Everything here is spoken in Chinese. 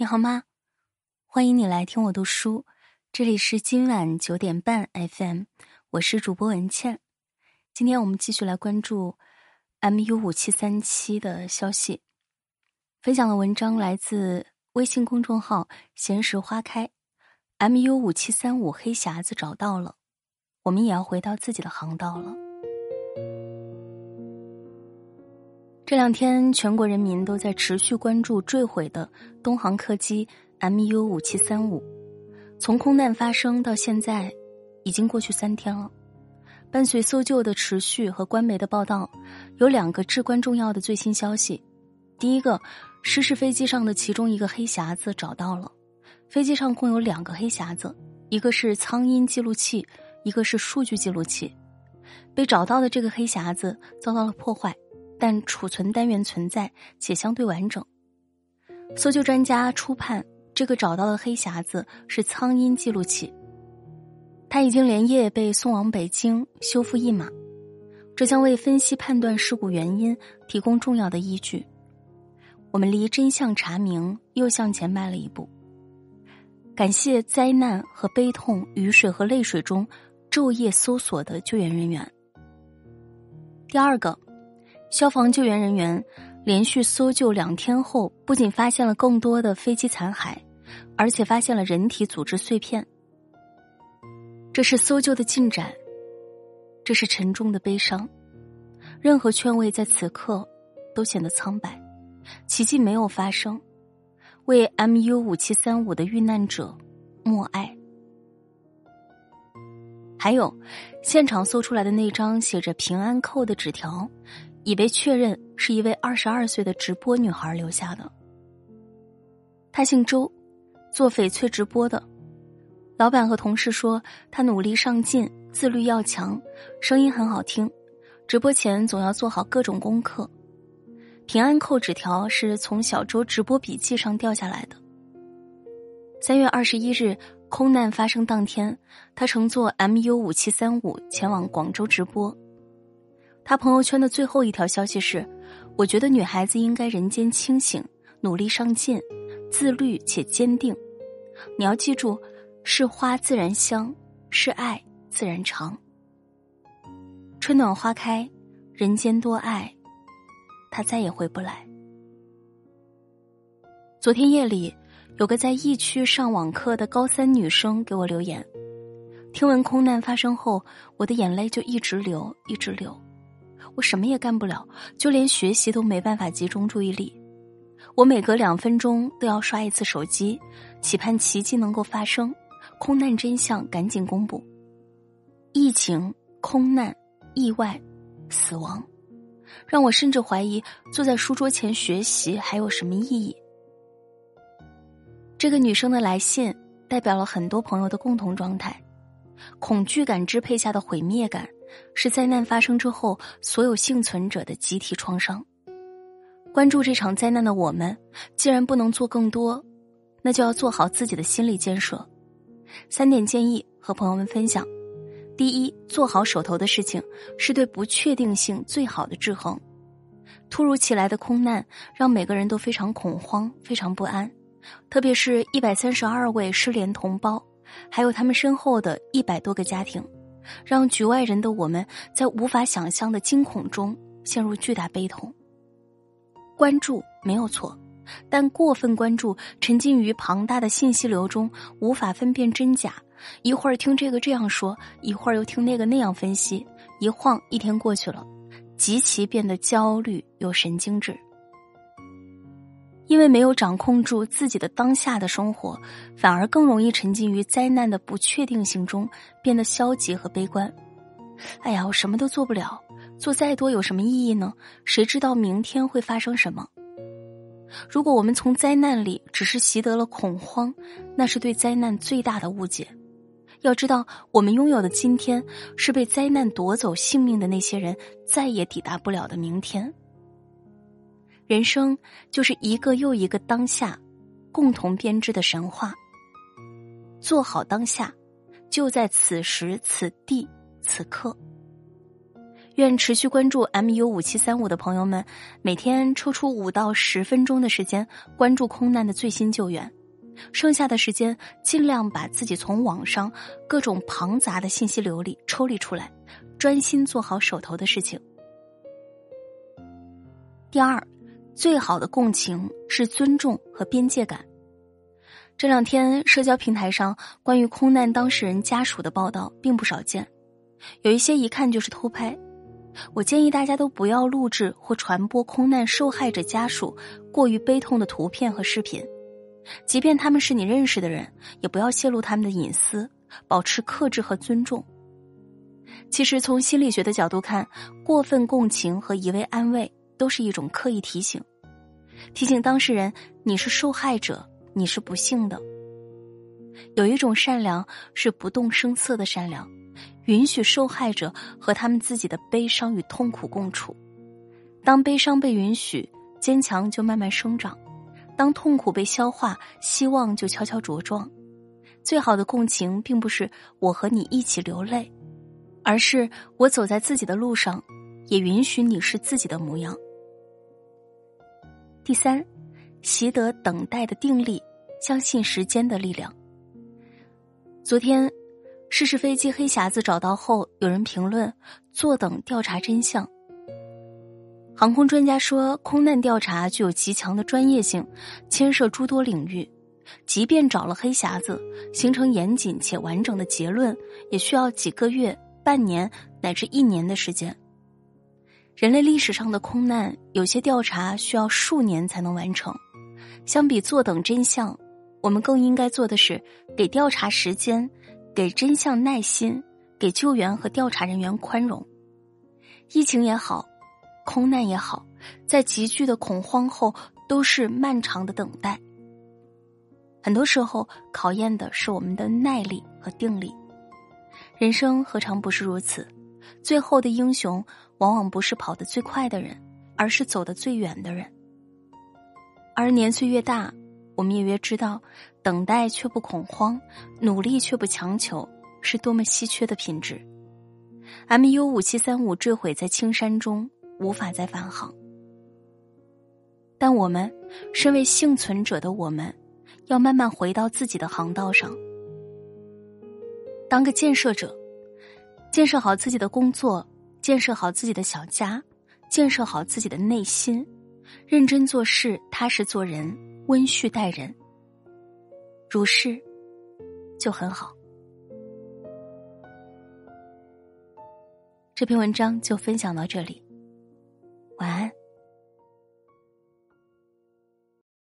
你好吗？欢迎你来听我读书，这里是今晚九点半 FM，我是主播文倩。今天我们继续来关注 MU 五七三七的消息，分享的文章来自微信公众号“闲时花开”。MU 五七三五黑匣子找到了，我们也要回到自己的航道了。这两天，全国人民都在持续关注坠毁的东航客机 MU 五七三五。从空难发生到现在，已经过去三天了。伴随搜救的持续和官媒的报道，有两个至关重要的最新消息。第一个，失事飞机上的其中一个黑匣子找到了。飞机上共有两个黑匣子，一个是苍音记录器，一个是数据记录器。被找到的这个黑匣子遭到了破坏。但储存单元存在且相对完整。搜救专家初判，这个找到的黑匣子是苍蝇记录器，它已经连夜被送往北京修复一码，这将为分析判断事故原因提供重要的依据。我们离真相查明又向前迈了一步。感谢灾难和悲痛、雨水和泪水中昼夜搜索的救援人员。第二个。消防救援人员连续搜救两天后，不仅发现了更多的飞机残骸，而且发现了人体组织碎片。这是搜救的进展，这是沉重的悲伤。任何劝慰在此刻都显得苍白。奇迹没有发生，为 MU 五七三五的遇难者默哀。还有，现场搜出来的那张写着“平安扣”的纸条。已被确认是一位二十二岁的直播女孩留下的。她姓周，做翡翠直播的。老板和同事说她努力上进，自律要强，声音很好听。直播前总要做好各种功课。平安扣纸条是从小周直播笔记上掉下来的。三月二十一日空难发生当天，他乘坐 MU 五七三五前往广州直播。他朋友圈的最后一条消息是：“我觉得女孩子应该人间清醒，努力上进，自律且坚定。你要记住，是花自然香，是爱自然长。春暖花开，人间多爱，他再也回不来。”昨天夜里，有个在疫区上网课的高三女生给我留言，听闻空难发生后，我的眼泪就一直流，一直流。我什么也干不了，就连学习都没办法集中注意力。我每隔两分钟都要刷一次手机，期盼奇迹能够发生，空难真相赶紧公布。疫情、空难、意外、死亡，让我甚至怀疑坐在书桌前学习还有什么意义。这个女生的来信代表了很多朋友的共同状态：恐惧感支配下的毁灭感。是灾难发生之后，所有幸存者的集体创伤。关注这场灾难的我们，既然不能做更多，那就要做好自己的心理建设。三点建议和朋友们分享：第一，做好手头的事情，是对不确定性最好的制衡。突如其来的空难让每个人都非常恐慌、非常不安，特别是一百三十二位失联同胞，还有他们身后的一百多个家庭。让局外人的我们在无法想象的惊恐中陷入巨大悲痛。关注没有错，但过分关注、沉浸于庞大的信息流中，无法分辨真假。一会儿听这个这样说，一会儿又听那个那样分析，一晃一天过去了，极其变得焦虑又神经质。因为没有掌控住自己的当下的生活，反而更容易沉浸于灾难的不确定性中，变得消极和悲观。哎呀，我什么都做不了，做再多有什么意义呢？谁知道明天会发生什么？如果我们从灾难里只是习得了恐慌，那是对灾难最大的误解。要知道，我们拥有的今天，是被灾难夺走性命的那些人再也抵达不了的明天。人生就是一个又一个当下，共同编织的神话。做好当下，就在此时此地此刻。愿持续关注 MU 五七三五的朋友们，每天抽出五到十分钟的时间关注空难的最新救援，剩下的时间尽量把自己从网上各种庞杂的信息流里抽离出来，专心做好手头的事情。第二，最好的共情是尊重和边界感。这两天社交平台上关于空难当事人家属的报道并不少见，有一些一看就是偷拍。我建议大家都不要录制或传播空难受害者家属过于悲痛的图片和视频，即便他们是你认识的人，也不要泄露他们的隐私，保持克制和尊重。其实从心理学的角度看，过分共情和一味安慰都是一种刻意提醒，提醒当事人你是受害者，你是不幸的。有一种善良是不动声色的善良。允许受害者和他们自己的悲伤与痛苦共处。当悲伤被允许，坚强就慢慢生长；当痛苦被消化，希望就悄悄茁壮。最好的共情，并不是我和你一起流泪，而是我走在自己的路上，也允许你是自己的模样。第三，习得等待的定力，相信时间的力量。昨天。失事飞机黑匣子找到后，有人评论：“坐等调查真相。”航空专家说，空难调查具有极强的专业性，牵涉诸多领域。即便找了黑匣子，形成严谨且完整的结论，也需要几个月、半年乃至一年的时间。人类历史上的空难，有些调查需要数年才能完成。相比坐等真相，我们更应该做的是给调查时间。给真相耐心，给救援和调查人员宽容。疫情也好，空难也好，在急剧的恐慌后，都是漫长的等待。很多时候，考验的是我们的耐力和定力。人生何尝不是如此？最后的英雄，往往不是跑得最快的人，而是走得最远的人。而年岁越大，我们也越知道。等待却不恐慌，努力却不强求，是多么稀缺的品质。MU 五七三五坠毁在青山中，无法再返航。但我们，身为幸存者的我们，要慢慢回到自己的航道上，当个建设者，建设好自己的工作，建设好自己的小家，建设好自己的内心，认真做事，踏实做人，温煦待人。如是，就很好。这篇文章就分享到这里，晚安。